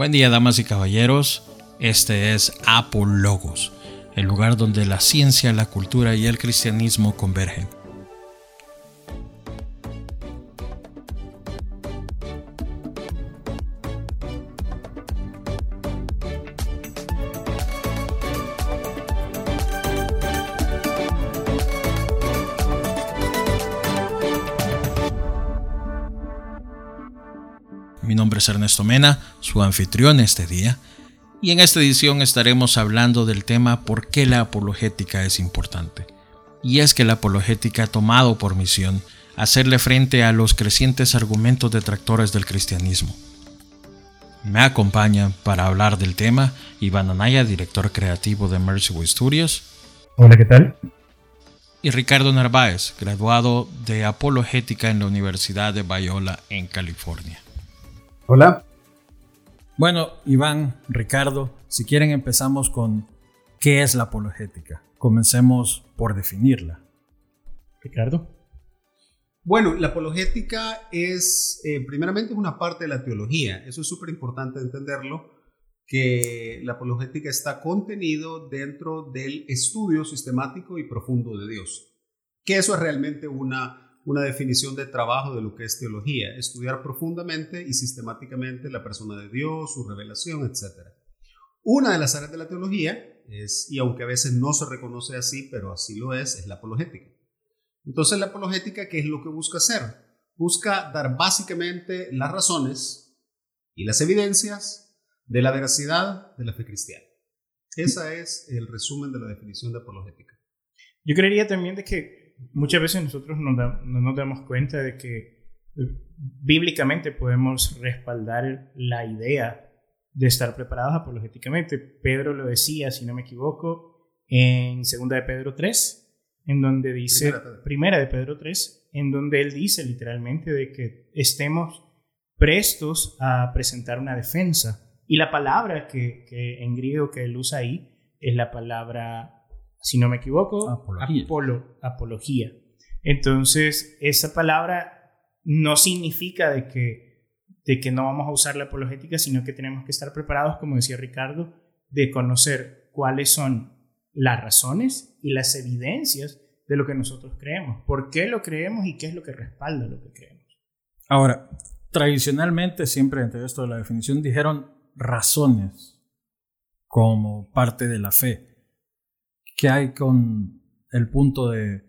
Buen día, damas y caballeros. Este es Apologos, el lugar donde la ciencia, la cultura y el cristianismo convergen. Nombre es Ernesto Mena, su anfitrión este día, y en esta edición estaremos hablando del tema por qué la apologética es importante. Y es que la apologética ha tomado por misión hacerle frente a los crecientes argumentos detractores del cristianismo. Me acompaña para hablar del tema Iván Anaya, director creativo de Mercy Studios. Hola, ¿qué tal? Y Ricardo Narváez, graduado de apologética en la Universidad de Biola en California. Hola. Bueno, Iván, Ricardo, si quieren empezamos con qué es la apologética. Comencemos por definirla. Ricardo. Bueno, la apologética es, eh, primeramente, es una parte de la teología. Eso es súper importante entenderlo, que la apologética está contenido dentro del estudio sistemático y profundo de Dios. Que eso es realmente una una definición de trabajo de lo que es teología, estudiar profundamente y sistemáticamente la persona de Dios, su revelación, etc. Una de las áreas de la teología es, y aunque a veces no se reconoce así, pero así lo es, es la apologética. Entonces la apologética, ¿qué es lo que busca hacer? Busca dar básicamente las razones y las evidencias de la veracidad de la fe cristiana. Ese es el resumen de la definición de apologética. Yo creería también de que muchas veces nosotros no, nos damos cuenta de que eh, bíblicamente podemos respaldar la idea de estar preparados apologéticamente. Pedro lo decía, si no me equivoco, en segunda de Pedro 3, en donde dice, primera, de Pedro 3, en donde él dice literalmente de que estemos prestos a presentar una defensa. Y la palabra que, que en griego que él usa ahí es la palabra si no me equivoco, apología. Entonces, esa palabra no significa de que, de que no vamos a usar la apologética, sino que tenemos que estar preparados, como decía Ricardo, de conocer cuáles son las razones y las evidencias de lo que nosotros creemos, por qué lo creemos y qué es lo que respalda lo que creemos. Ahora, tradicionalmente, siempre entre esto de la definición, dijeron razones como parte de la fe. ¿Qué hay con el punto de,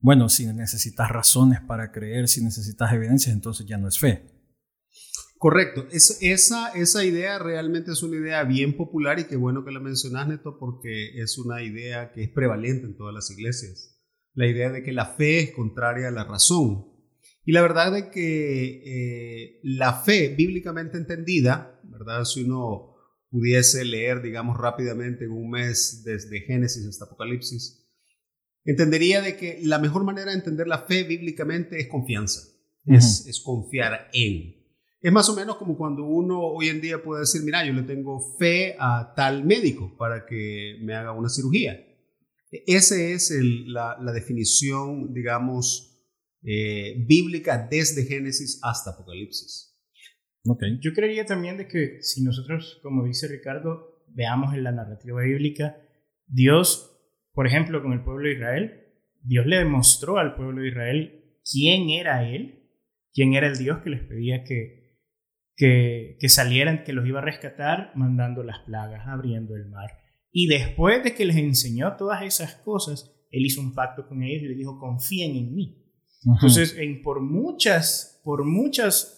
bueno, si necesitas razones para creer, si necesitas evidencias, entonces ya no es fe? Correcto. esa, esa idea realmente es una idea bien popular y qué bueno que la mencionas, Neto, porque es una idea que es prevalente en todas las iglesias. La idea de que la fe es contraria a la razón. Y la verdad es que eh, la fe bíblicamente entendida, ¿verdad? Si uno pudiese leer, digamos, rápidamente en un mes desde Génesis hasta Apocalipsis, entendería de que la mejor manera de entender la fe bíblicamente es confianza, es, es, confiar en. Es más o menos como cuando uno hoy en día puede decir, mira, yo le tengo fe a tal médico para que me haga una cirugía. Esa es la, la, definición, digamos, eh, bíblica desde Génesis hasta Apocalipsis. Yo creería también de que si nosotros, como dice Ricardo, veamos en la narrativa bíblica, Dios, por ejemplo, con el pueblo de Israel, Dios le demostró al pueblo de Israel quién era Él, quién era el Dios que les pedía que, que, que salieran, que los iba a rescatar, mandando las plagas, abriendo el mar. Y después de que les enseñó todas esas cosas, Él hizo un pacto con ellos y les dijo, confíen en mí. Entonces, en, por muchas, por muchas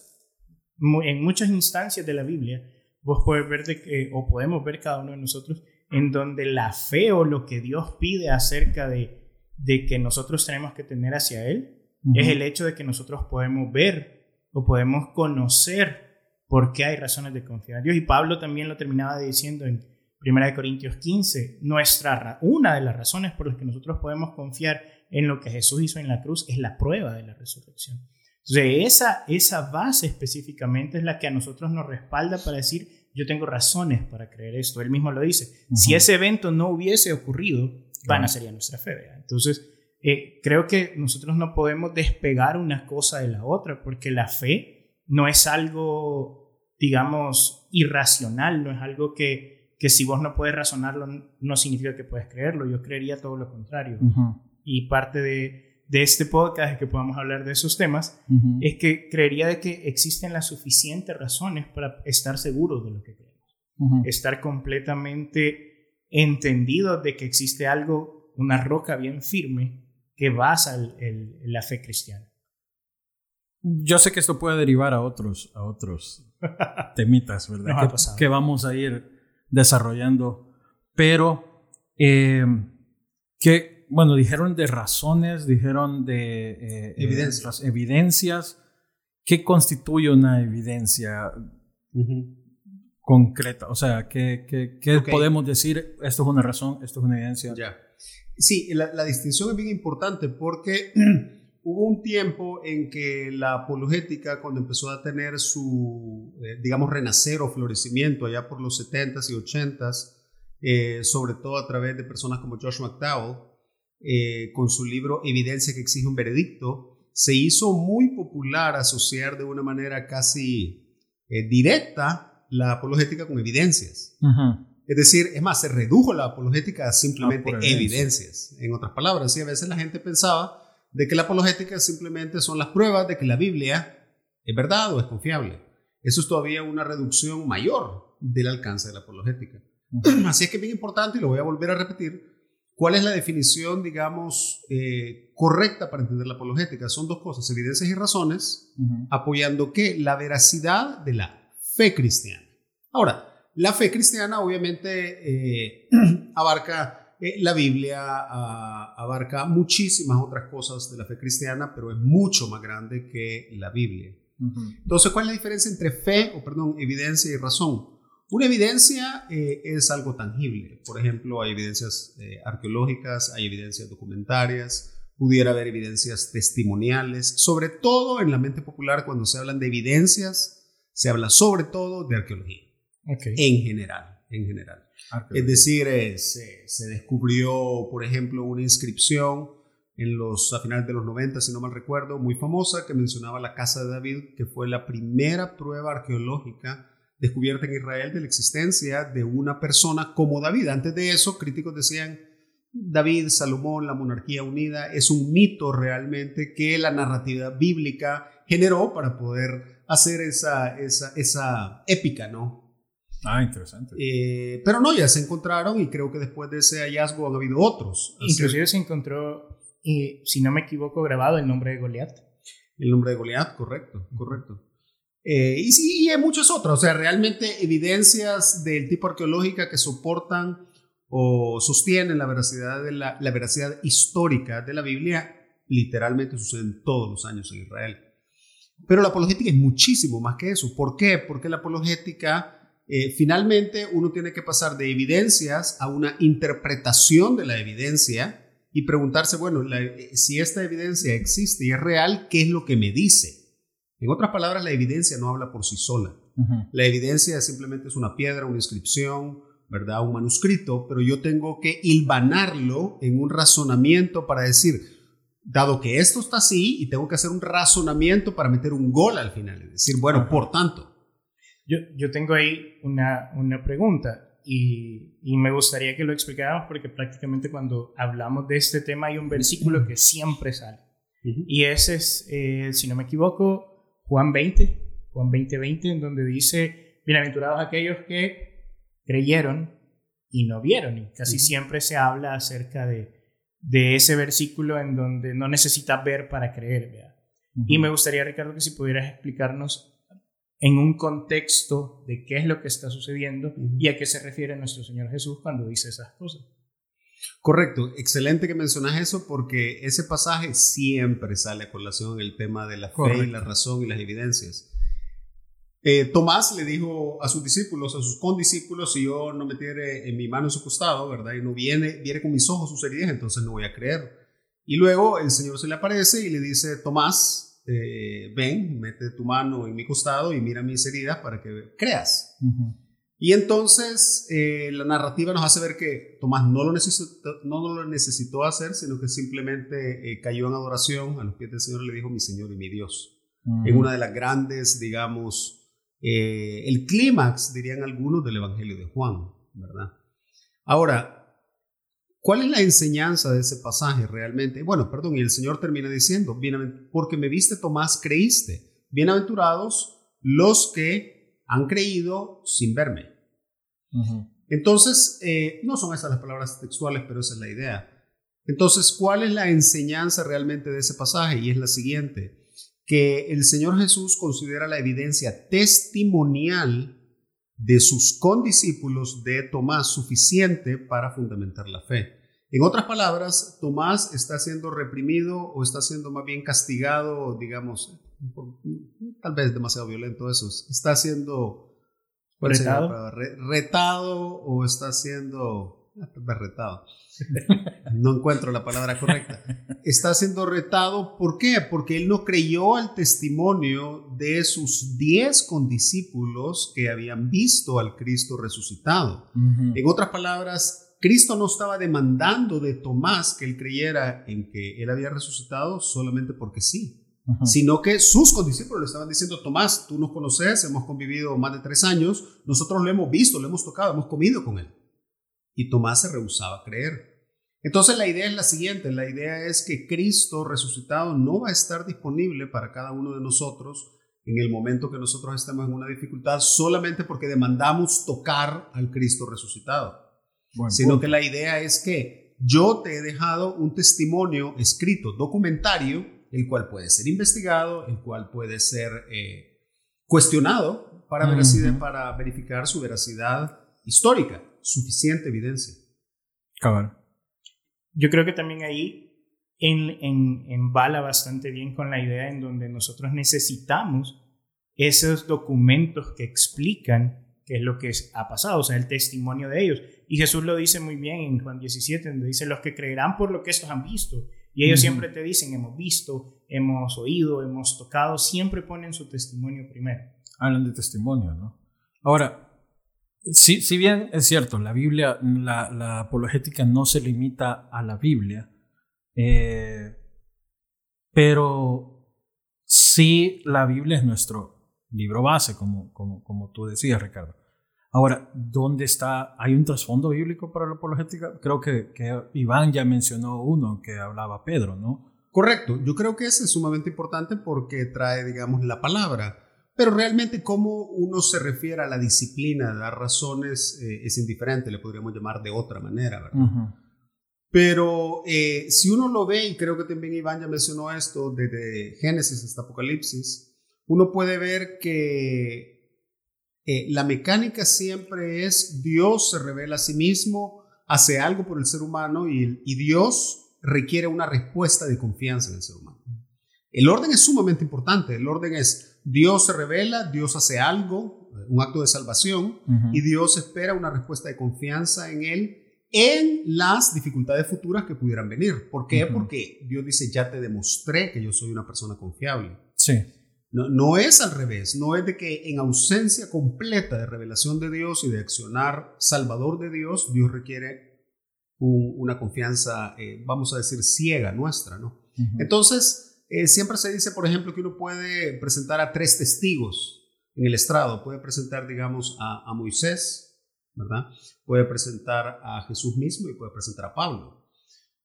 en muchas instancias de la Biblia, vos puedes ver de que, o podemos ver cada uno de nosotros, en donde la fe o lo que Dios pide acerca de, de que nosotros tenemos que tener hacia Él, es el hecho de que nosotros podemos ver o podemos conocer por qué hay razones de confiar en Dios. Y Pablo también lo terminaba diciendo en 1 Corintios 15, nuestra, una de las razones por las que nosotros podemos confiar en lo que Jesús hizo en la cruz es la prueba de la resurrección. Entonces, esa, esa base específicamente es la que a nosotros nos respalda para decir, yo tengo razones para creer esto. Él mismo lo dice. Si ese evento no hubiese ocurrido, van a sería nuestra fe. Entonces, eh, creo que nosotros no podemos despegar una cosa de la otra, porque la fe no es algo digamos, irracional, no es algo que, que si vos no puedes razonarlo no significa que puedes creerlo, yo creería todo lo contrario. Y parte de, de, este podcast, que podamos hablar de esos temas, es que creería de que existen las suficientes razones para estar seguros de lo que creemos, estar completamente entendidos de que existe algo, una roca bien firme que basa la fe cristiana. Yo sé que esto puede derivar a otros, a otros temitas, ¿verdad? que, vamos a ir desarrollando. Pero, eh, que, bueno, dijeron de razones, dijeron de eh, evidencias. evidencias. ¿Qué constituye una evidencia concreta? O sea, ¿qué, qué, podemos decir? Esto es una razón, esto es una evidencia. Ya. Sí, la, la distinción es bien importante porque hubo un tiempo en que la apologética, cuando empezó a tener su, eh, digamos, renacer o florecimiento allá por los 70s y 80s, eh, sobre todo a través de personas como Josh McDowell, eh, con su libro Evidencia que exige un veredicto, se hizo muy popular asociar de una manera casi directa la apologética con evidencias. Es decir, es más, se redujo la apologética a simplemente evidencias. En otras palabras, sí, a veces la gente pensaba de que la apologética simplemente son las pruebas de que la Biblia es verdad o es confiable. Eso es todavía una reducción mayor del alcance de la apologética. Así es que es bien importante, y lo voy a volver a repetir, ¿cuál es la definición, digamos, eh, correcta para entender la apologética? Son dos cosas, evidencias y razones, apoyando que la veracidad de la fe cristiana. Ahora, la fe cristiana obviamente eh, abarca eh, la Biblia ah, abarca muchísimas otras cosas de la fe cristiana, pero es mucho más grande que la Biblia. Entonces, ¿cuál es la diferencia entre fe, o perdón, evidencia y razón? Una evidencia eh, es algo tangible. Por ejemplo, hay evidencias eh, arqueológicas, hay evidencias documentarias, pudiera haber evidencias testimoniales. Sobre todo en la mente popular, cuando se hablan de evidencias, se habla sobre todo de arqueología. En general, en general. Es decir, eh, se, descubrió, por ejemplo, una inscripción en los, a finales de los 90, si no mal recuerdo, muy famosa, que mencionaba la casa de David, que fue la primera prueba arqueológica descubierta en Israel de la existencia de una persona como David. Antes de eso, críticos decían, David, Salomón, la monarquía unida, es un mito realmente que la narrativa bíblica generó para poder hacer esa, esa, esa épica, ¿no? Ah, interesante. Eh, pero no, ya se encontraron y creo que después de ese hallazgo han habido otros. Inclusive se encontró, y si no me equivoco, grabado el nombre de Goliat. El nombre de Goliat, correcto, correcto. Eh, y sí, y hay muchas otras, o sea, realmente evidencias del tipo arqueológica que soportan o sostienen la veracidad, de la, la veracidad histórica de la Biblia, literalmente suceden todos los años en Israel. Pero la apologética es muchísimo más que eso. ¿Por qué? Porque la apologética eh, finalmente uno tiene que pasar de evidencias a una interpretación de la evidencia y preguntarse, bueno, eh, si esta evidencia existe y es real, ¿qué es lo que me dice? En otras palabras, la evidencia no habla por sí sola. La evidencia simplemente es una piedra, una inscripción, ¿verdad? Un manuscrito, pero yo tengo que hilvanarlo en un razonamiento para decir, dado que esto está así, y tengo que hacer un razonamiento para meter un gol al final, es decir, bueno, por tanto, yo, yo tengo ahí una, una pregunta y, y, me gustaría que lo explicáramos porque prácticamente cuando hablamos de este tema hay un versículo que siempre sale. Y ese es, eh, si no me equivoco, Juan 20, Juan 20, 20, en donde dice, bienaventurados aquellos que creyeron y no vieron. Y casi siempre se habla acerca de, de ese versículo en donde no necesitas ver para creer. Y me gustaría, Ricardo, que si pudieras explicarnos en un contexto de qué es lo que está sucediendo y a qué se refiere nuestro Señor Jesús cuando dice esas cosas. Correcto, excelente que mencionas eso porque ese pasaje siempre sale a colación en el tema de la fe y la razón y las evidencias. Eh, Tomás le dijo a sus discípulos, a sus condiscípulos, si yo no metiere en mi mano en su costado, ¿verdad? Y no viene, viene con mis ojos sus heridas, entonces no voy a creer. Y luego el Señor se le aparece y le dice, Tomás, eh, ven, mete tu mano en mi costado y mira mis heridas para que creas. Y entonces eh, la narrativa nos hace ver que Tomás no lo necesitó, no lo necesitó hacer, sino que simplemente eh, cayó en adoración a los pies del Señor y le dijo mi Señor y mi Dios. En una de las grandes, digamos, eh, el clímax, dirían algunos, del Evangelio de Juan, ¿verdad? Ahora, ¿cuál es la enseñanza de ese pasaje realmente? Bueno, perdón, y el Señor termina diciendo, porque me viste Tomás, creíste. Bienaventurados los que han creído sin verme. Entonces, eh, no son esas las palabras textuales, pero esa es la idea. Entonces, ¿cuál es la enseñanza realmente de ese pasaje? Y es la siguiente, que el Señor Jesús considera la evidencia testimonial de sus condiscípulos de Tomás suficiente para fundamentar la fe. En otras palabras, Tomás está siendo reprimido o está siendo más bien castigado, digamos, tal vez demasiado violento eso, está siendo retado, retado o está siendo ah, retado. No encuentro la palabra correcta. Está siendo retado, ¿por qué? Porque él no creyó al testimonio de sus diez condiscípulos que habían visto al Cristo resucitado. En otras palabras, Cristo no estaba demandando de Tomás que él creyera en que él había resucitado solamente porque sí, sino que sus condiscípulos le estaban diciendo, Tomás, tú nos conoces, hemos convivido más de tres años, nosotros lo hemos visto, lo hemos tocado, hemos comido con él. Y Tomás se rehusaba a creer. Entonces la idea es la siguiente, la idea es que Cristo resucitado no va a estar disponible para cada uno de nosotros en el momento que nosotros estemos en una dificultad solamente porque demandamos tocar al Cristo resucitado, sino que la idea es que yo te he dejado un testimonio escrito, documentario, el cual puede ser investigado, el cual puede ser eh, cuestionado para, para verificar su veracidad histórica, suficiente evidencia. Cabal yo creo que también ahí en, en, embala bastante bien con la idea en donde nosotros necesitamos esos documentos que explican qué es lo que ha pasado, o sea, el testimonio de ellos. Y Jesús lo dice muy bien en Juan 17, donde dice, los que creerán por lo que estos han visto. Y ellos siempre te dicen, hemos visto, hemos oído, hemos tocado, siempre ponen su testimonio primero. Hablan de testimonio, ¿no? Ahora, si, si bien es cierto, la Biblia, la, apologética no se limita a la Biblia, eh, pero sí la Biblia es nuestro libro base, como, como, como tú decías, Ricardo. Ahora, ¿dónde está? ¿Hay un trasfondo bíblico para la apologética? Creo que, que Iván ya mencionó uno que hablaba Pedro, ¿no? Correcto, yo creo que ese es sumamente importante porque trae, digamos, la palabra. Pero realmente cómo uno se refiere a la disciplina, dar razones, eh, es indiferente, le podríamos llamar de otra manera, ¿verdad? Pero eh, si uno lo ve, y creo que también Iván ya mencionó esto, desde Génesis hasta Apocalipsis, uno puede ver que eh, la mecánica siempre es Dios se revela a sí mismo, hace algo por el ser humano y, y Dios requiere una respuesta de confianza en el ser humano. El orden es sumamente importante, el orden es Dios se revela, Dios hace algo, un acto de salvación, y Dios espera una respuesta de confianza en Él en las dificultades futuras que pudieran venir. ¿Por qué? Porque Dios dice, ya te demostré que yo soy una persona confiable. Sí. No, no, es al revés, no es de que en ausencia completa de revelación de Dios y de accionar salvador de Dios, Dios requiere una confianza, eh, vamos a decir, ciega nuestra, ¿no? Entonces, eh, siempre se dice, por ejemplo, que uno puede presentar a tres testigos en el estrado. Puede presentar, digamos, a, Moisés, ¿verdad? Puede presentar a Jesús mismo y puede presentar a Pablo.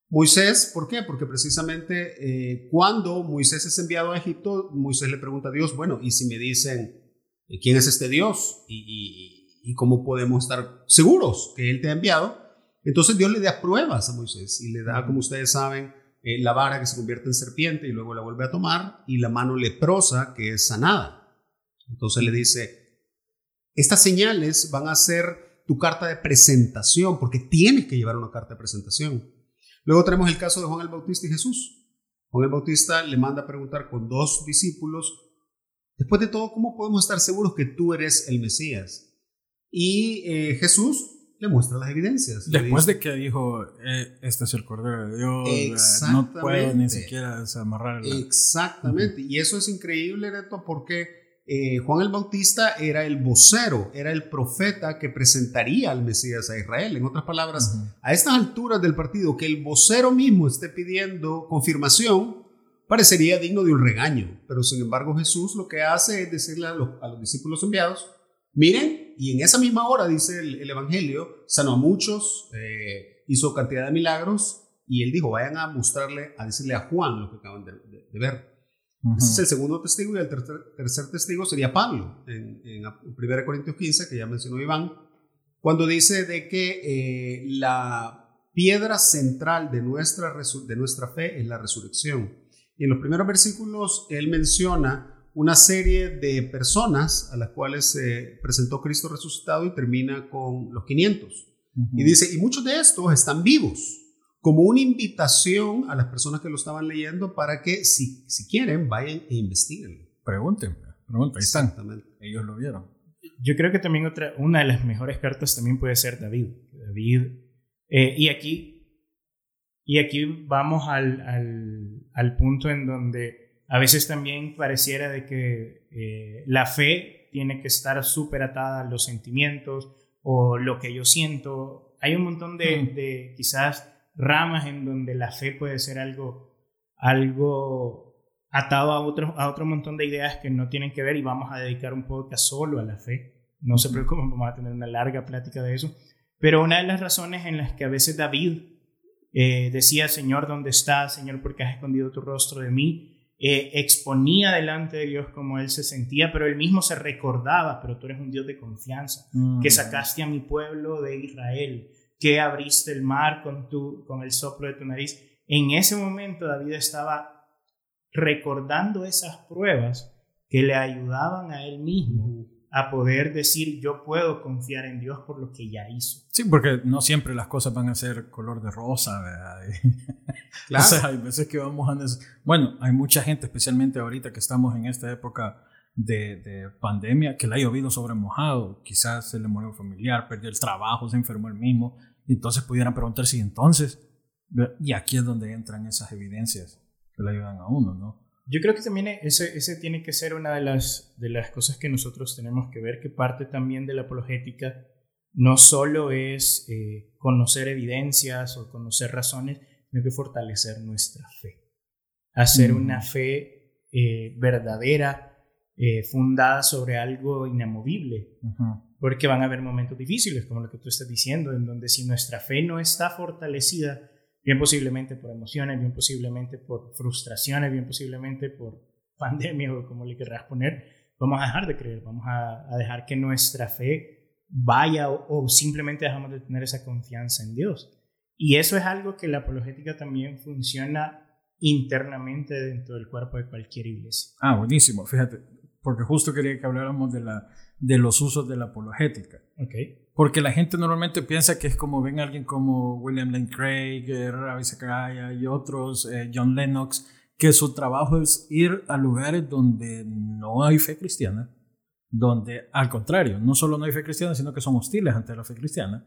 Moisés, ¿por qué? Porque precisamente eh, cuando Moisés es enviado a Egipto, Moisés le pregunta a Dios, bueno, ¿y si me dicen eh, quién es este Dios? ¿Y, y cómo podemos estar seguros que Él te ha enviado? Entonces Dios le da pruebas a Moisés y le da, como ustedes saben, eh, la vara que se convierte en serpiente y luego la vuelve a tomar, y la mano leprosa que es sanada. Entonces le dice, estas señales van a ser tu carta de presentación, porque tienes que llevar una carta de presentación. Luego tenemos el caso de Juan el Bautista y Jesús. Juan el Bautista le manda a preguntar con dos discípulos, después de todo, ¿cómo podemos estar seguros que tú eres el Mesías? Y eh, Jesús le muestra las evidencias. Después de que dijo, eh, este es el Cordero de Dios, no puedo ni siquiera desamarrar. Exactamente, y eso es increíble, Neto, porque eh, Juan el Bautista era el vocero, era el profeta que presentaría al Mesías a Israel. En otras palabras, a estas alturas del partido, que el vocero mismo esté pidiendo confirmación, parecería digno de un regaño, pero sin embargo Jesús lo que hace es decirle a los, discípulos enviados, miren, y en esa misma hora, dice el, Evangelio, sanó a muchos, eh, hizo cantidad de milagros, y él dijo, vayan a mostrarle, a decirle a Juan lo que acaban de, ver. Ese es el segundo testigo y el tercer, testigo sería Pablo, en, en 1 Corintios 15, que ya mencionó Iván, cuando dice de que eh, la piedra central de nuestra, de nuestra fe es la resurrección. Y en los primeros versículos él menciona una serie de personas a las cuales se presentó Cristo resucitado y termina con los 500. Y dice, y muchos de estos están vivos, como una invitación a las personas que lo estaban leyendo para que si, si quieren vayan e investiguen. Pregunten, pregunten, ahí están. Ellos lo vieron. Yo creo que también otra, una de las mejores cartas también puede ser David. David, eh, y aquí y aquí vamos al, al, al, punto en donde a veces también pareciera de que eh, la fe tiene que estar súper atada a los sentimientos o lo que yo siento. Hay un montón de, mm. de, quizás ramas en donde la fe puede ser algo, algo atado a otro, a otro montón de ideas que no tienen que ver y vamos a dedicar un podcast solo a la fe. No se preocupen, vamos a tener una larga plática de eso. Pero una de las razones en las que a veces David eh, decía, Señor, ¿dónde estás? Señor, ¿por qué has escondido tu rostro de mí? Eh, exponía delante de Dios como él se sentía, pero él mismo se recordaba, pero tú eres un Dios de confianza, mm. que sacaste a mi pueblo de Israel, que abriste el mar con, tu, con el soplo de tu nariz. En ese momento David estaba recordando esas pruebas que le ayudaban a él mismo a poder decir yo puedo confiar en Dios por lo que ya hizo. Sí, porque no siempre las cosas van a ser color de rosa, ¿verdad? Claro. o sea, hay veces que vamos a... Bueno, hay mucha gente, especialmente ahorita que estamos en esta época de, de, pandemia, que le ha llovido sobre mojado, quizás se le murió un familiar, perdió el trabajo, se enfermó el mismo, entonces pudieran preguntarse, y entonces, y aquí es donde entran esas evidencias que le ayudan a uno, ¿no? Yo creo que también ese, ese tiene que ser una de las, de las cosas que nosotros tenemos que ver, que parte también de la apologética no solo es eh, conocer evidencias o conocer razones, sino que fortalecer nuestra fe. Hacer mm. una fe eh, verdadera, eh, fundada sobre algo inamovible. Porque van a haber momentos difíciles, como lo que tú estás diciendo, en donde si nuestra fe no está fortalecida, bien posiblemente por emociones, bien posiblemente por frustraciones, bien posiblemente por pandemia o como le querrás poner, vamos a dejar de creer, vamos a, dejar que nuestra fe vaya o, simplemente dejamos de tener esa confianza en Dios. Y eso es algo que la apologética también funciona internamente dentro del cuerpo de cualquier iglesia. Ah, buenísimo, fíjate, porque justo quería que habláramos de, la, de los usos de la apologética. Okay. Porque la gente normalmente piensa que es como ven a alguien como William Lane Craig, Ravi Zachariah y otros, eh, John Lennox, que su trabajo es ir a lugares donde no hay fe cristiana, donde al contrario, no solo no hay fe cristiana, sino que son hostiles ante la fe cristiana,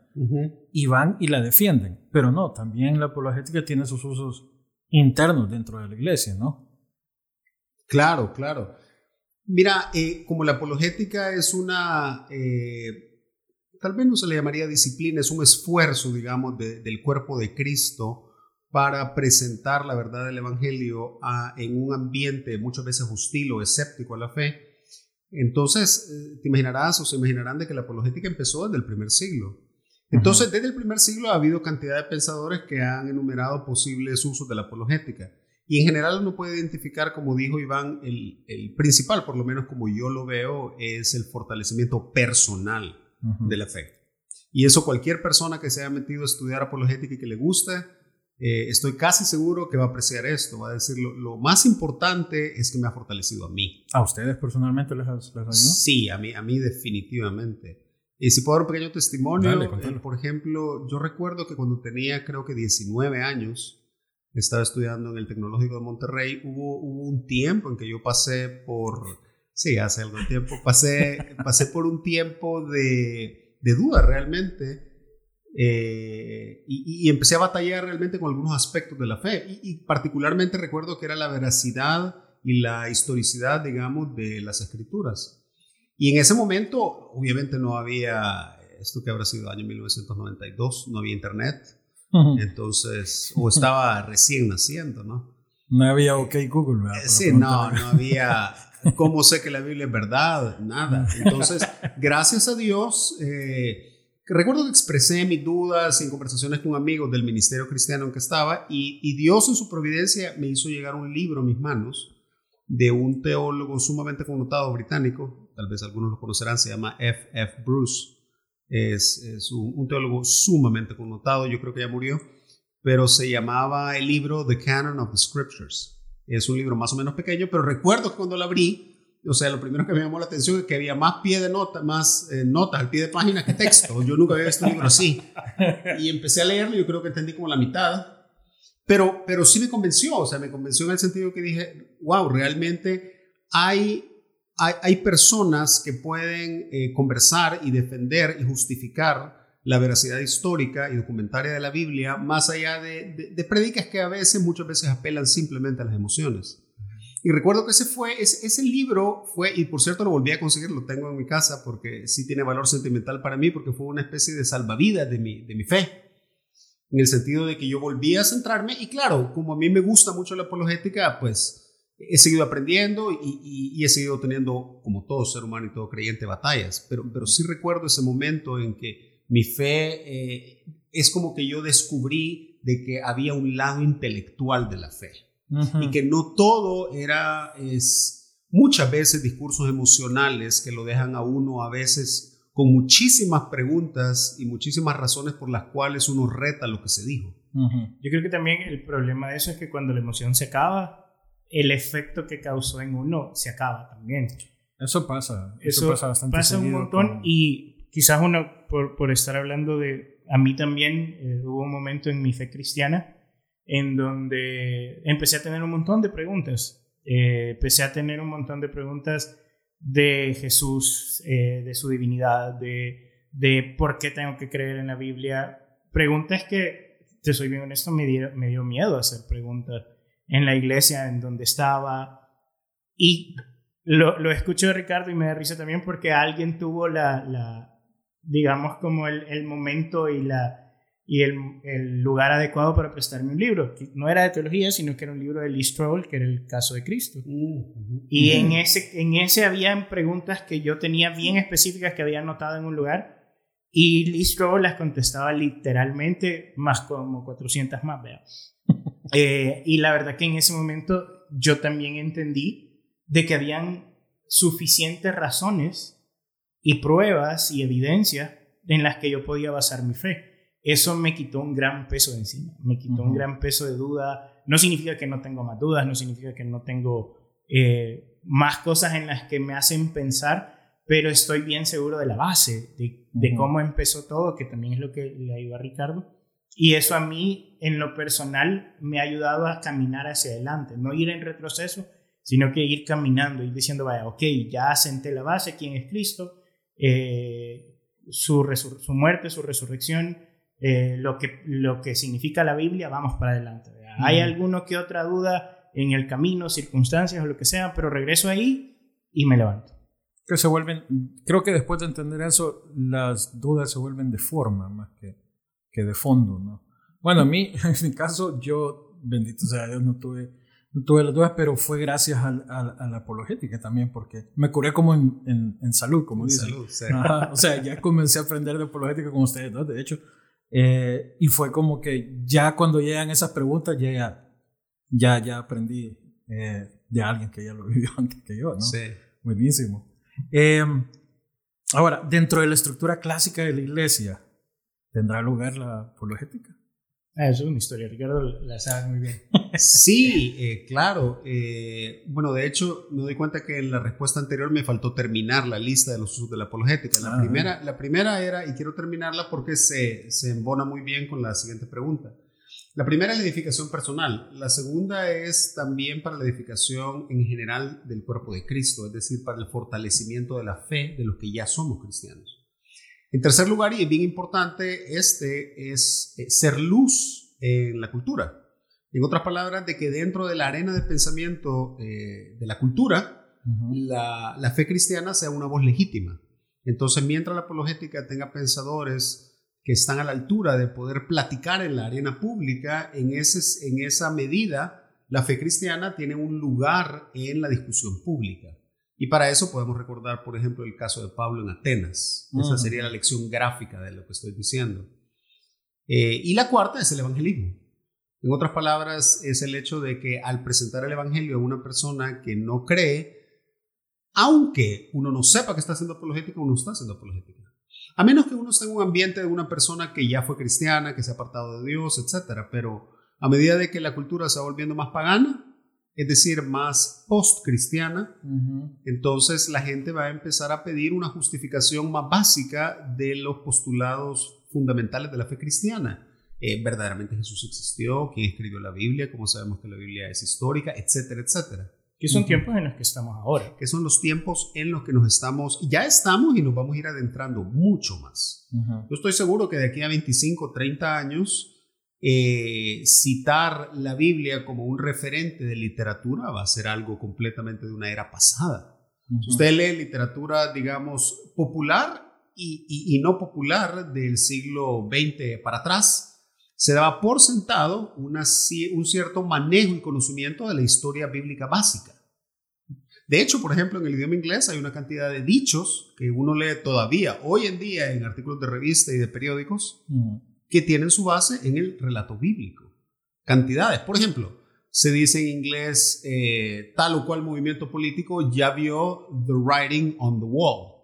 y van y la defienden. Pero no, también la apologética tiene sus usos internos dentro de la iglesia, ¿no? Claro, claro. Mira, eh, como la apologética es una tal vez no se le llamaría disciplina, es un esfuerzo, digamos, del cuerpo de Cristo para presentar la verdad del Evangelio en un ambiente muchas veces hostil o escéptico a la fe. Entonces, eh, te imaginarás o se imaginarán de que la apologética empezó desde el primer siglo. Entonces, desde el primer siglo ha habido cantidad de pensadores que han enumerado posibles usos de la apologética. Y en general uno puede identificar, como dijo Iván, el, el principal, por lo menos como yo lo veo, es el fortalecimiento personal de la fe. Y eso cualquier persona que se haya metido a estudiar apologética y que le guste, eh, estoy casi seguro que va a apreciar esto, va a decir lo, más importante es que me ha fortalecido a mí. ¿A ustedes personalmente les, les ayudó? Sí, a mí, a mí definitivamente. Y si puedo dar un pequeño testimonio, eh, por ejemplo, yo recuerdo que cuando tenía creo que 19 años, estaba estudiando en el Tecnológico de Monterrey, hubo, hubo un tiempo en que yo pasé por Sí, hace algún tiempo. Pasé, pasé por un tiempo de, de duda realmente eh, y, empecé a batallar realmente con algunos aspectos de la fe. Y, particularmente recuerdo que era la veracidad y la historicidad, digamos, de las escrituras. Y en ese momento, obviamente no había, esto que habrá sido año 1992, no había internet. Entonces, o estaba recién naciendo, ¿no? No había OK Google, ¿verdad? sí, no, no había cómo sé que la Biblia es verdad, nada. Entonces, gracias a Dios, eh, recuerdo que expresé mis dudas en conversaciones con amigos del ministerio cristiano en que estaba y, y Dios en su providencia me hizo llegar un libro a mis manos de un teólogo sumamente connotado británico, tal vez algunos lo conocerán, se llama F. F. Bruce. Es, un, un, teólogo sumamente connotado, yo creo que ya murió, pero se llamaba el libro The Canon of the Scriptures. Es un libro más o menos pequeño, pero recuerdo que cuando lo abrí, o sea, lo primero que me llamó la atención es que había más pie de nota, más eh, notas al pie de página que texto. Yo nunca había visto un libro así. Y empecé a leerlo, yo creo que entendí como la mitad. Pero, pero sí me convenció, o sea, me convenció en el sentido que dije, wow, realmente hay, hay, personas que pueden eh, conversar y defender y justificar la veracidad histórica y documentaria de la Biblia, más allá de, predicas que a veces, muchas veces apelan simplemente a las emociones. Y recuerdo que ese fue, ese, libro fue, y por cierto lo volví a conseguir, lo tengo en mi casa porque sí tiene valor sentimental para mí, porque fue una especie de salvavidas de mi, de mi fe, en el sentido de que yo volví a centrarme, y claro, como a mí me gusta mucho la apologética, pues he seguido aprendiendo y, y, y he seguido teniendo, como todo ser humano y todo creyente, batallas, pero, pero sí recuerdo ese momento en que mi fe eh, es como que yo descubrí de que había un lado intelectual de la fe. Y que no todo era, es, muchas veces discursos emocionales que lo dejan a uno a veces con muchísimas preguntas y muchísimas razones por las cuales uno reta lo que se dijo. Yo creo que también el problema de eso es que cuando la emoción se acaba, el efecto que causó en uno se acaba también. Eso pasa, eso, pasa bastante. Pasa un montón y quizás uno, por, por, estar hablando de, a mí también eh, hubo un momento en mi fe cristiana en donde empecé a tener un montón de preguntas. Eh, empecé a tener un montón de preguntas de Jesús, eh, de su divinidad, de, de por qué tengo que creer en la Biblia. Preguntas que, te soy bien honesto, me dio, me dio miedo hacer preguntas en la iglesia en donde estaba. Y lo, lo escucho de Ricardo y me da risa también porque alguien tuvo la, la digamos, como el, el momento y, la, y el, el, lugar adecuado para prestarme un libro. No era de teología, sino que era un libro de Lee Strobel, que era el caso de Cristo. Mm, y en ese, en ese habían preguntas que yo tenía bien específicas que había anotado en un lugar. Y Lee Strobel las contestaba literalmente más como 400 más, vea. Eh, y la verdad que en ese momento yo también entendí de que habían suficientes razones y pruebas y evidencias en las que yo podía basar mi fe. Eso me quitó un gran peso de encima, me quitó un gran peso de duda. No significa que no tengo más dudas, no significa que no tengo eh, más cosas en las que me hacen pensar, pero estoy bien seguro de la base, de, cómo empezó todo, que también es lo que le ayudó a Ricardo. Y eso a mí, en lo personal, me ha ayudado a caminar hacia adelante, no ir en retroceso, sino que ir caminando y diciendo, vaya, ok, ya senté la base, ¿quién es Cristo? Eh, su, su, muerte, su resurrección, eh, lo, que, lo que significa la Biblia, vamos para adelante. Hay alguno que otra duda en el camino, circunstancias o lo que sea, pero regreso ahí y me levanto. Que se vuelven, creo que después de entender eso, las dudas se vuelven de forma más que, que de fondo, ¿no? Bueno, a mí, en mi caso, yo, bendito sea Dios, no tuve tuve las dudas, pero fue gracias a, la apologética también, porque me curé como en, en, salud, como dicen. Salud, sí. o sea, ya comencé a aprender de apologética con ustedes dos, de hecho. Eh, y fue como que ya cuando llegan esas preguntas, ya, ya, ya aprendí eh, de alguien que ya lo vivió antes que yo, ¿no? Sí. Buenísimo. Eh, ahora, dentro de la estructura clásica de la iglesia, ¿tendrá lugar la apologética? Ah, eso es una historia, Ricardo la sabe muy bien. Sí, eh, claro. Eh, bueno, de hecho, me doy cuenta que en la respuesta anterior me faltó terminar la lista de los usos de la apologética. La, ah. primera, la primera era, y quiero terminarla porque se, se embona muy bien con la siguiente pregunta. La primera es la edificación personal. La segunda es también para la edificación en general del cuerpo de Cristo, es decir, para el fortalecimiento de la fe de los que ya somos cristianos. En tercer lugar, y es bien importante, este es eh, ser luz en la cultura. En otras palabras, de que dentro de la arena de pensamiento eh, de la cultura, la, la, fe cristiana sea una voz legítima. Entonces, mientras la apologética tenga pensadores que están a la altura de poder platicar en la arena pública, en, ese, en esa medida, la fe cristiana tiene un lugar en la discusión pública. Y para eso podemos recordar, por ejemplo, el caso de Pablo en Atenas. Esa sería la lección gráfica de lo que estoy diciendo. Eh, y la cuarta es el evangelismo. En otras palabras, es el hecho de que al presentar el evangelio a una persona que no cree, aunque uno no sepa que está haciendo apologética, uno está haciendo apologética. A menos que uno esté en un ambiente de una persona que ya fue cristiana, que se ha apartado de Dios, etc. Pero a medida de que la cultura se va volviendo más pagana, es decir, más post-cristiana, entonces la gente va a empezar a pedir una justificación más básica de los postulados fundamentales de la fe cristiana. Eh, verdaderamente Jesús existió, quién escribió la Biblia, cómo sabemos que la Biblia es histórica, etcétera, etcétera. Que son tiempos en los que estamos ahora. Que son los tiempos en los que nos estamos, ya estamos y nos vamos a ir adentrando mucho más. Yo estoy seguro que de aquí a 25, 30 años, eh, citar la Biblia como un referente de literatura va a ser algo completamente de una era pasada. Si usted lee literatura, digamos, popular y, no popular del siglo XX para atrás, se daba por sentado una, un cierto manejo y conocimiento de la historia bíblica básica. De hecho, por ejemplo, en el idioma inglés hay una cantidad de dichos que uno lee todavía hoy en día en artículos de revista y de periódicos que tienen su base en el relato bíblico. Cantidades. Por ejemplo, se dice en inglés eh, tal o cual movimiento político ya vio the writing on the wall.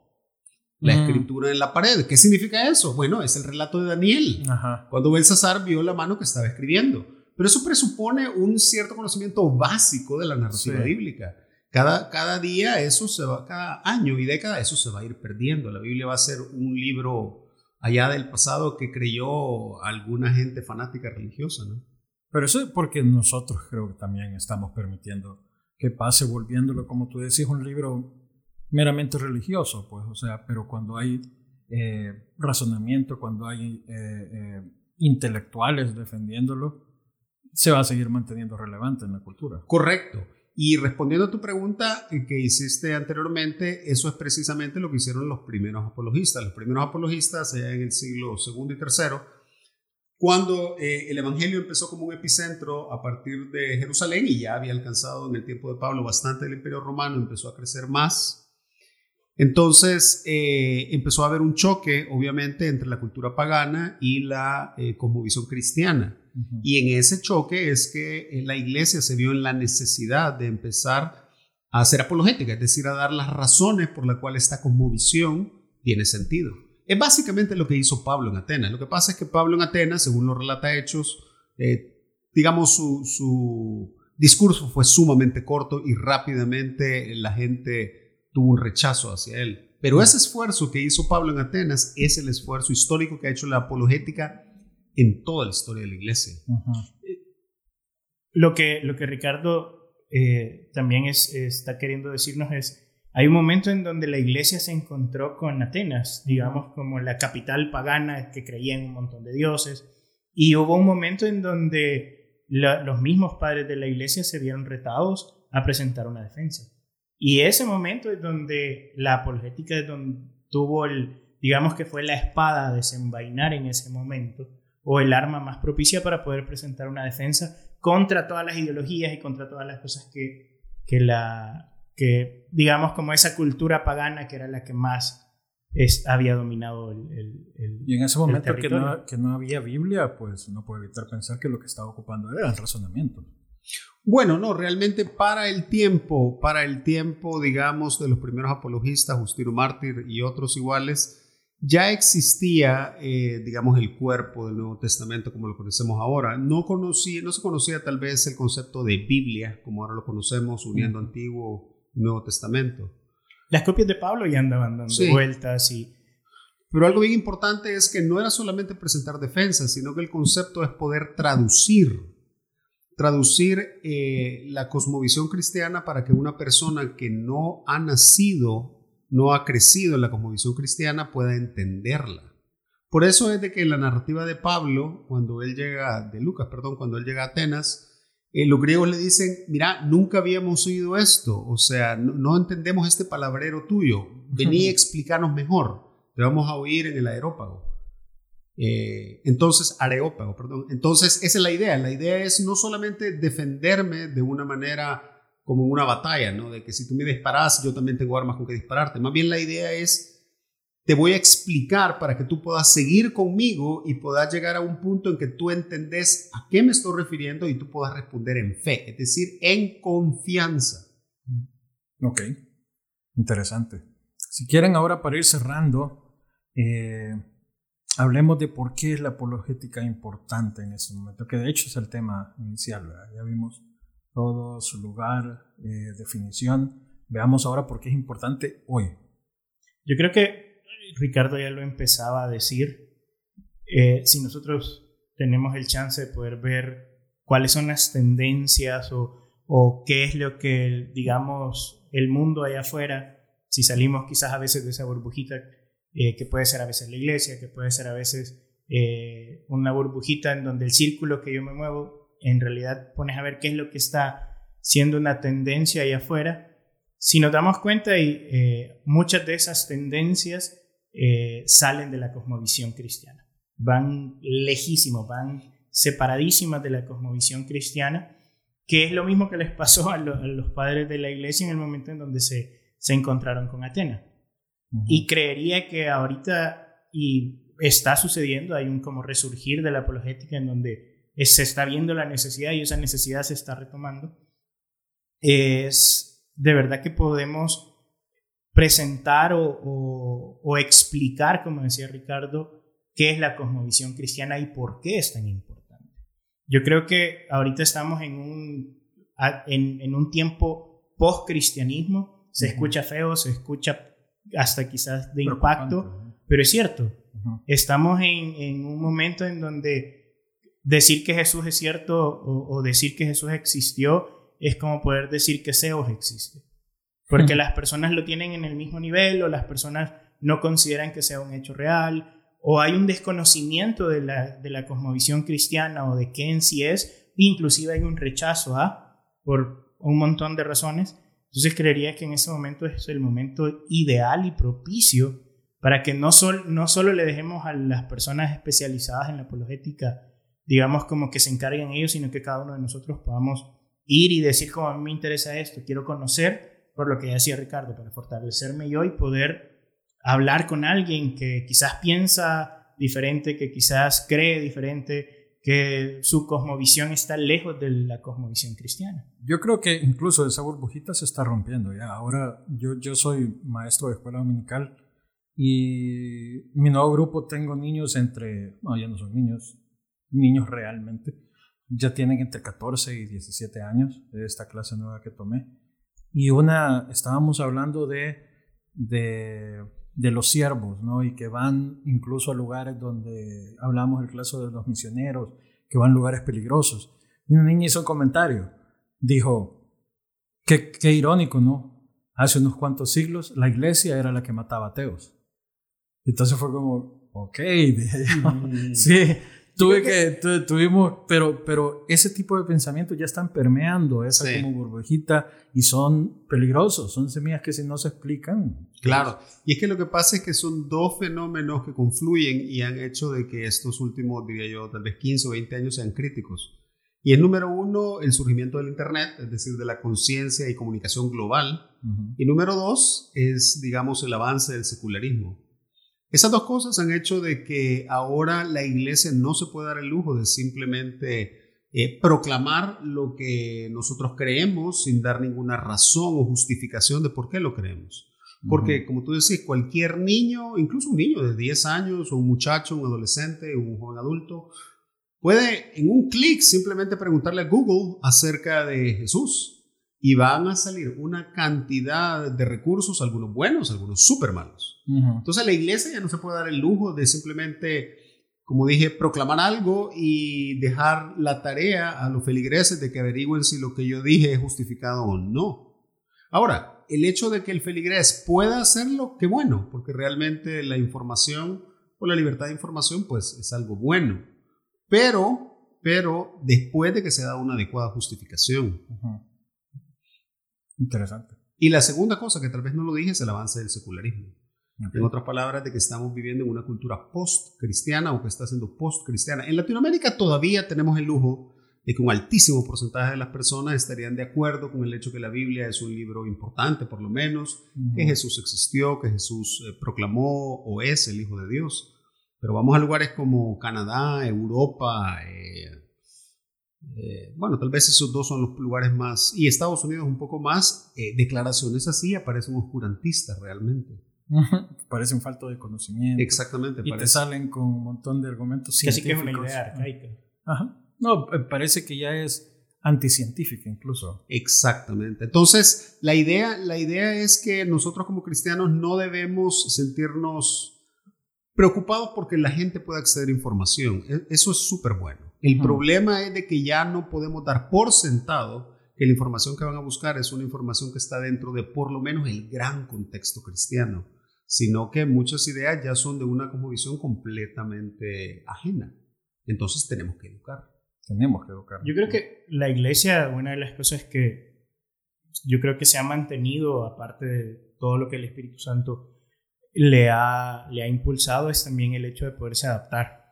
La mm. escritura en la pared. ¿Qué significa eso? Bueno, es el relato de Daniel. Cuando Belsasar vio la mano que estaba escribiendo. Pero eso presupone un cierto conocimiento básico de la narrativa bíblica. Cada, cada día eso se va, cada año y década eso se va a ir perdiendo. La Biblia va a ser un libro allá del pasado que creyó alguna gente fanática religiosa, ¿no? Pero eso es porque nosotros creo que también estamos permitiendo que pase volviéndolo, como tú decís, un libro meramente religioso, pues, o sea, pero cuando hay eh, razonamiento, cuando hay eh, eh, intelectuales defendiéndolo, se va a seguir manteniendo relevante en la cultura. Correcto. Y respondiendo a tu pregunta que hiciste anteriormente, eso es precisamente lo que hicieron los primeros apologistas. Los primeros apologistas, en el siglo segundo y tercero, cuando eh, el Evangelio empezó como un epicentro a partir de Jerusalén y ya había alcanzado en el tiempo de Pablo bastante el imperio romano, empezó a crecer más. Entonces eh, empezó a haber un choque, obviamente, entre la cultura pagana y la eh, cosmovisión cristiana. Y en ese choque es que eh, la iglesia se vio en la necesidad de empezar a hacer apologética, es decir, a dar las razones por las cuales esta cosmovisión tiene sentido. Es básicamente lo que hizo Pablo en Atenas. Lo que pasa es que Pablo en Atenas, según lo relata Hechos, eh, digamos, su, su discurso fue sumamente corto y rápidamente la gente tuvo un rechazo hacia él. Pero ese esfuerzo que hizo Pablo en Atenas es el esfuerzo histórico que ha hecho la apologética en toda la historia de la iglesia. Lo que, lo que Ricardo eh, también es, está queriendo decirnos es, hay un momento en donde la iglesia se encontró con Atenas, digamos como la capital pagana que creía en un montón de dioses, y hubo un momento en donde los mismos padres de la iglesia se vieron retados a presentar una defensa. Y ese momento es donde la apologética tuvo el, digamos que fue la espada a desenvainar en ese momento, o el arma más propicia para poder presentar una defensa contra todas las ideologías y contra todas las cosas que, que la que digamos como esa cultura pagana que era la que más es, había dominado el, el, y en ese momento que no, que no, había Biblia pues no puedo evitar pensar que lo que estaba ocupando era el razonamiento bueno, no, realmente para el tiempo, para el tiempo, digamos, de los primeros apologistas, Justino Mártir y otros iguales, ya existía, eh, digamos, el cuerpo del Nuevo Testamento como lo conocemos ahora. No, conocí, no se conocía tal vez el concepto de Biblia, como ahora lo conocemos, uniendo Antiguo y Nuevo Testamento. Las copias de Pablo ya andaban dando vueltas y... Pero algo bien importante es que no era solamente presentar defensa, sino que el concepto es poder traducir, traducir eh, la cosmovisión cristiana para que una persona que no ha nacido no ha crecido en la cosmovisión cristiana pueda entenderla. Por eso es de que en la narrativa de Pablo, cuando él llega, de Lucas, perdón, cuando él llega a Atenas, eh, los griegos le dicen, mira, nunca habíamos oído esto, o sea, no, entendemos este palabrero tuyo, vení a explicarnos mejor, te vamos a oír en el aerópago. Eh, entonces, areópago, perdón. Entonces, esa es la idea. La idea es no solamente defenderme de una manera como una batalla, ¿no? De que si tú me disparas, yo también tengo armas con que dispararte. Más bien la idea es, te voy a explicar para que tú puedas seguir conmigo y puedas llegar a un punto en que tú entendés a qué me estoy refiriendo y tú puedas responder en fe, es decir, en confianza. Ok, interesante. Si quieren ahora para ir cerrando, eh, hablemos de por qué es la apologética importante en ese momento, que de hecho es el tema inicial, ya vimos todo su lugar, eh, definición. Veamos ahora por qué es importante hoy. Yo creo que Ricardo ya lo empezaba a decir. Eh, si nosotros tenemos el chance de poder ver cuáles son las tendencias o, o qué es lo que, digamos, el mundo allá afuera, si salimos quizás a veces de esa burbujita, eh, que puede ser a veces la iglesia, que puede ser a veces una burbujita en donde el círculo que yo me muevo en realidad pones a ver qué es lo que está siendo una tendencia ahí afuera, si nos damos cuenta, y, eh, muchas de esas tendencias eh, salen de la cosmovisión cristiana, van lejísimos, van separadísimas de la cosmovisión cristiana, que es lo mismo que les pasó a, los padres de la iglesia en el momento en donde se, se encontraron con Y creería que ahorita, y está sucediendo, hay un como resurgir de la apologética en donde se está viendo la necesidad y esa necesidad se está retomando, es de verdad que podemos presentar o, explicar, como decía Ricardo, qué es la cosmovisión cristiana y por qué es tan importante. Yo creo que ahorita estamos en un, en, un tiempo post-cristianismo, se escucha feo, se escucha hasta quizás de impacto, pero es cierto, estamos en, en un momento en donde decir que Jesús es cierto o, decir que Jesús existió es como poder decir que Zeus existe. Porque las personas lo tienen en el mismo nivel o las personas no consideran que sea un hecho real o hay un desconocimiento de la, de la cosmovisión cristiana o de qué en sí es, inclusive hay un rechazo a, ¿ah? por un montón de razones. Entonces creería que en ese momento es el momento ideal y propicio para que no, sol, no solo le dejemos a las personas especializadas en la apologética digamos, como que se encarguen ellos, sino que cada uno de nosotros podamos ir y decir como a mí me interesa esto, quiero conocer, por lo que decía Ricardo, para fortalecerme yo y poder hablar con alguien que quizás piensa diferente, que quizás cree diferente, que su cosmovisión está lejos de la cosmovisión cristiana. Yo creo que incluso esa burbujita se está rompiendo ya. Ahora yo, yo soy maestro de escuela dominical y mi nuevo grupo tengo niños entre, no, ya no son niños, niños realmente. Ya tienen entre 14 y 17 años de esta clase nueva que tomé. Y una, estábamos hablando de, de, de los siervos, ¿no? Y que van incluso a lugares donde hablamos el caso de los misioneros, que van a lugares peligrosos. Y una niña hizo un comentario. Dijo, qué, qué irónico, ¿no? Hace unos cuantos siglos la iglesia era la que mataba ateos. Entonces fue como, ok, mm. sí, tuve que, tuvimos, pero, pero ese tipo de pensamientos ya están permeando esa como burbujita y son peligrosos, son semillas que si no se explican. Claro, y es que lo que pasa es que son dos fenómenos que confluyen y han hecho de que estos últimos, diría yo, tal vez 15 o 20 años sean críticos. Y el número uno, el surgimiento del Internet, es decir, de la conciencia y comunicación global. Y número dos es, digamos, el avance del secularismo. Esas dos cosas han hecho de que ahora la iglesia no se puede dar el lujo de simplemente eh, proclamar lo que nosotros creemos sin dar ninguna razón o justificación de por qué lo creemos. Porque, como tú decís, cualquier niño, incluso un niño de 10 años, o un muchacho, un adolescente, un joven adulto, puede en un clic simplemente preguntarle a Google acerca de Jesús y van a salir una cantidad de recursos, algunos buenos, algunos súper malos. Entonces la iglesia ya no se puede dar el lujo de simplemente, como dije, proclamar algo y dejar la tarea a los feligreses de que averigüen si lo que yo dije es justificado o no. Ahora, el hecho de que el feligrés pueda hacerlo, qué bueno, porque realmente la información o la libertad de información pues es algo bueno. Pero, pero después de que se da una adecuada justificación. Interesante. Y la segunda cosa que tal vez no lo dije es el avance del secularismo. En otras palabras, de que estamos viviendo en una cultura post-cristiana o que está siendo post-cristiana. En Latinoamérica todavía tenemos el lujo de que un altísimo porcentaje de las personas estarían de acuerdo con el hecho que la Biblia es un libro importante, por lo menos, que Jesús existió, que Jesús eh, proclamó o es el Hijo de Dios. Pero vamos a lugares como Canadá, Europa, eh, eh, bueno, tal vez esos dos son los lugares más, y Estados Unidos un poco más, declaraciones así aparecen oscurantistas realmente. Parecen falta de conocimiento. Exactamente. Y te salen con un montón de argumentos científicos. Casi que es una idea arcaica. Ajá. No, eh, parece que ya es anticientífica incluso. Exactamente. Entonces, la idea, la idea es que nosotros como cristianos no debemos sentirnos preocupados porque la gente pueda acceder a información. E, eso es súper bueno. El problema es de que ya no podemos dar por sentado que la información que van a buscar es una información que está dentro de por lo menos el gran contexto cristiano, sino que muchas ideas ya son de una cosmovisión completamente ajena. Entonces tenemos que educar. Tenemos que educar. Yo creo que la iglesia, una de las cosas que yo creo que se ha mantenido, aparte de todo lo que el Espíritu Santo le ha, le ha impulsado, es también el hecho de poderse adaptar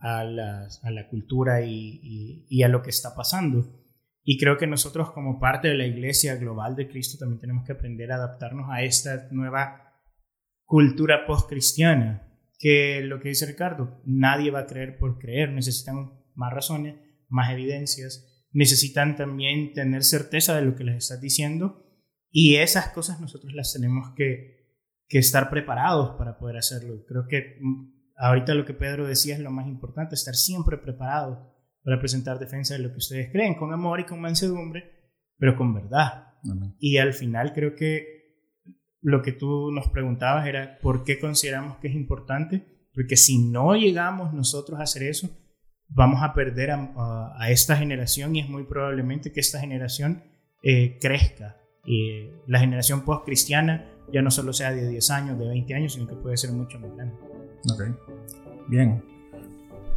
a, a, la cultura y, y, a lo que está pasando. Y creo que nosotros como parte de la iglesia global de Cristo también tenemos que aprender a adaptarnos a esta nueva cultura post-cristiana, que lo que dice Ricardo, nadie va a creer por creer, necesitan más razones, más evidencias, necesitan también tener certeza de lo que les estás diciendo y esas cosas nosotros las tenemos que, que estar preparados para poder hacerlo. Creo que mm, ahorita lo que Pedro decía es lo más importante, estar siempre preparados para presentar defensa de lo que ustedes creen, con amor y con mansedumbre, pero con verdad. Y al final creo que lo que tú nos preguntabas era por qué consideramos que es importante, porque si no llegamos nosotros a hacer eso, vamos a perder a, esta generación y es muy probablemente que esta generación eh, crezca. La generación post-cristiana ya no solo sea de 10 años, de 20 años, sino que puede ser mucho más grande. Ok, bien.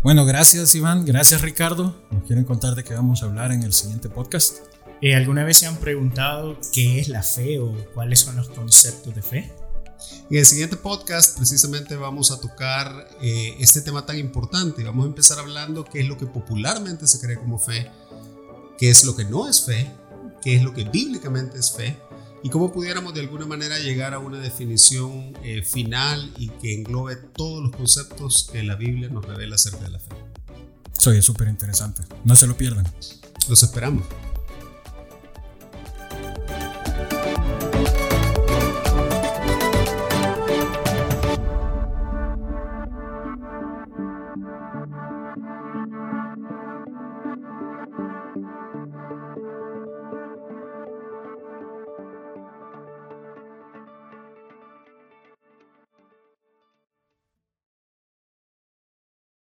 Bueno, gracias Iván, gracias Ricardo. ¿Nos quieren contar de qué vamos a hablar en el siguiente podcast? Eh, ¿Alguna vez se han preguntado qué es la fe o cuáles son los conceptos de fe? En el siguiente podcast precisamente vamos a tocar eh, este tema tan importante. Vamos a empezar hablando qué es lo que popularmente se cree como fe, qué es lo que no es fe, qué es lo que bíblicamente es fe y cómo pudiéramos de alguna manera llegar a una definición eh, final y que englobe todos los conceptos que la Biblia nos revela acerca de la fe. Soy súper interesante. No se lo pierdan. Los esperamos.